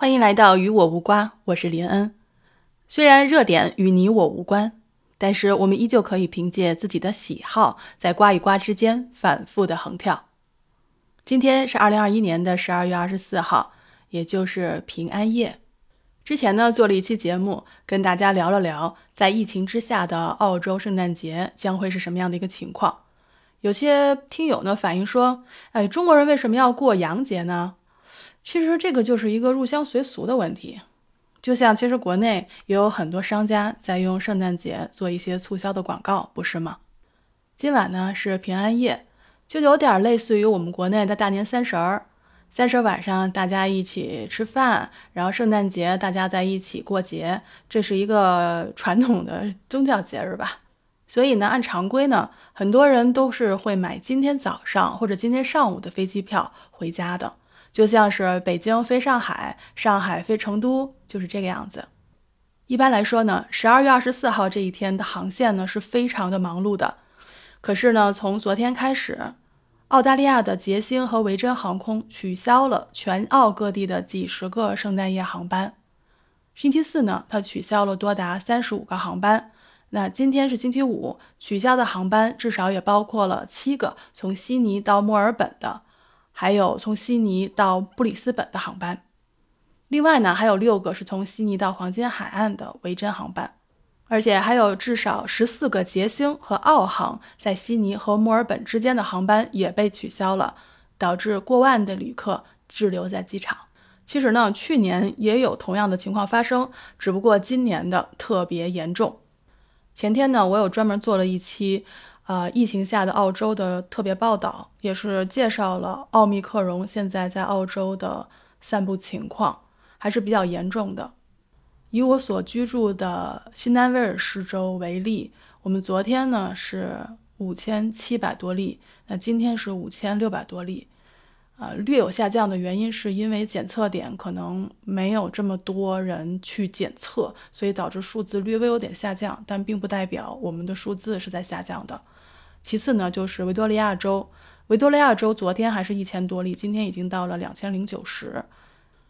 欢迎来到与我无瓜，我是林恩。虽然热点与你我无关，但是我们依旧可以凭借自己的喜好，在瓜与瓜之间反复的横跳。今天是二零二一年的十二月二十四号，也就是平安夜。之前呢，做了一期节目，跟大家聊了聊在疫情之下的澳洲圣诞节将会是什么样的一个情况。有些听友呢反映说：“哎，中国人为什么要过洋节呢？”其实这个就是一个入乡随俗的问题，就像其实国内也有很多商家在用圣诞节做一些促销的广告，不是吗？今晚呢是平安夜，就有点类似于我们国内的大年三十儿，三十晚上大家一起吃饭，然后圣诞节大家在一起过节，这是一个传统的宗教节日吧。所以呢，按常规呢，很多人都是会买今天早上或者今天上午的飞机票回家的。就像是北京飞上海，上海飞成都，就是这个样子。一般来说呢，十二月二十四号这一天的航线呢是非常的忙碌的。可是呢，从昨天开始，澳大利亚的捷星和维珍航空取消了全澳各地的几十个圣诞夜航班。星期四呢，它取消了多达三十五个航班。那今天是星期五，取消的航班至少也包括了七个从悉尼到墨尔本的。还有从悉尼到布里斯本的航班，另外呢还有六个是从悉尼到黄金海岸的维珍航班，而且还有至少十四个捷星和澳航在悉尼和墨尔本之间的航班也被取消了，导致过万的旅客滞留在机场。其实呢，去年也有同样的情况发生，只不过今年的特别严重。前天呢，我有专门做了一期。呃，疫情下的澳洲的特别报道也是介绍了奥密克戎现在在澳洲的散布情况，还是比较严重的。以我所居住的新南威尔士州为例，我们昨天呢是五千七百多例，那今天是五千六百多例，呃，略有下降的原因是因为检测点可能没有这么多人去检测，所以导致数字略微有点下降，但并不代表我们的数字是在下降的。其次呢，就是维多利亚州，维多利亚州昨天还是一千多例，今天已经到了两千零九十。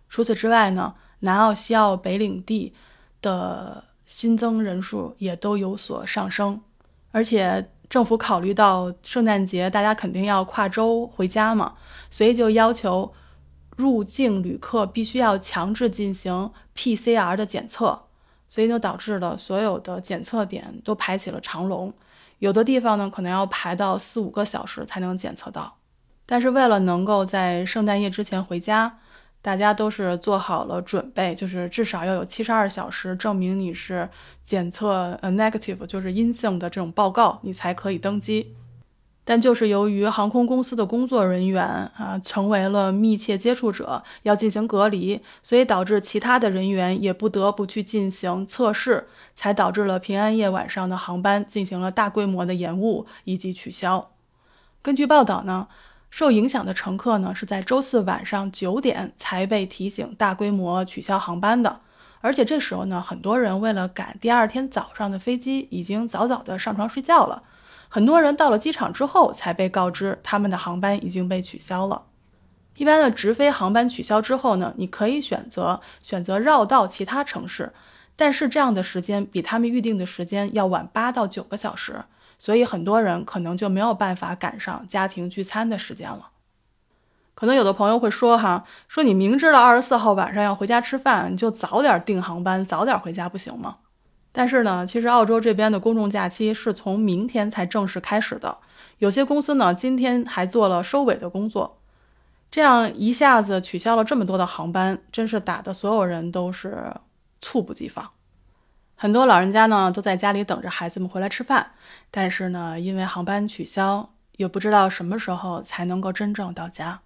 除此之外呢，南澳、西澳、北领地的新增人数也都有所上升。而且政府考虑到圣诞节大家肯定要跨州回家嘛，所以就要求入境旅客必须要强制进行 PCR 的检测，所以就导致了所有的检测点都排起了长龙。有的地方呢，可能要排到四五个小时才能检测到，但是为了能够在圣诞夜之前回家，大家都是做好了准备，就是至少要有七十二小时证明你是检测呃 negative，就是阴性的这种报告，你才可以登机。但就是由于航空公司的工作人员啊成为了密切接触者，要进行隔离，所以导致其他的人员也不得不去进行测试，才导致了平安夜晚上的航班进行了大规模的延误以及取消。根据报道呢，受影响的乘客呢是在周四晚上九点才被提醒大规模取消航班的，而且这时候呢，很多人为了赶第二天早上的飞机，已经早早的上床睡觉了。很多人到了机场之后才被告知他们的航班已经被取消了。一般的直飞航班取消之后呢，你可以选择选择绕道其他城市，但是这样的时间比他们预定的时间要晚八到九个小时，所以很多人可能就没有办法赶上家庭聚餐的时间了。可能有的朋友会说哈，说你明知道二十四号晚上要回家吃饭，你就早点订航班，早点回家不行吗？但是呢，其实澳洲这边的公众假期是从明天才正式开始的。有些公司呢，今天还做了收尾的工作。这样一下子取消了这么多的航班，真是打的所有人都是猝不及防。很多老人家呢，都在家里等着孩子们回来吃饭。但是呢，因为航班取消，也不知道什么时候才能够真正到家。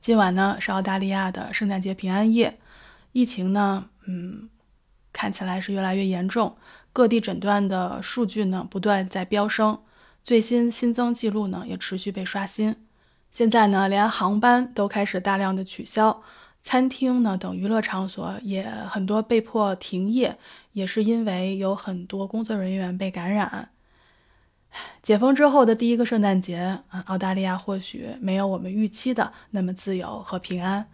今晚呢，是澳大利亚的圣诞节平安夜，疫情呢，嗯。看起来是越来越严重，各地诊断的数据呢不断在飙升，最新新增记录呢也持续被刷新。现在呢，连航班都开始大量的取消，餐厅呢等娱乐场所也很多被迫停业，也是因为有很多工作人员被感染。解封之后的第一个圣诞节，澳大利亚或许没有我们预期的那么自由和平安，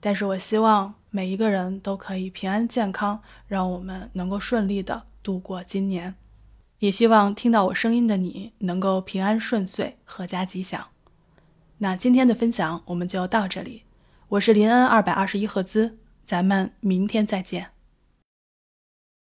但是我希望。每一个人都可以平安健康，让我们能够顺利的度过今年。也希望听到我声音的你能够平安顺遂，阖家吉祥。那今天的分享我们就到这里，我是林恩二百二十一赫兹，咱们明天再见。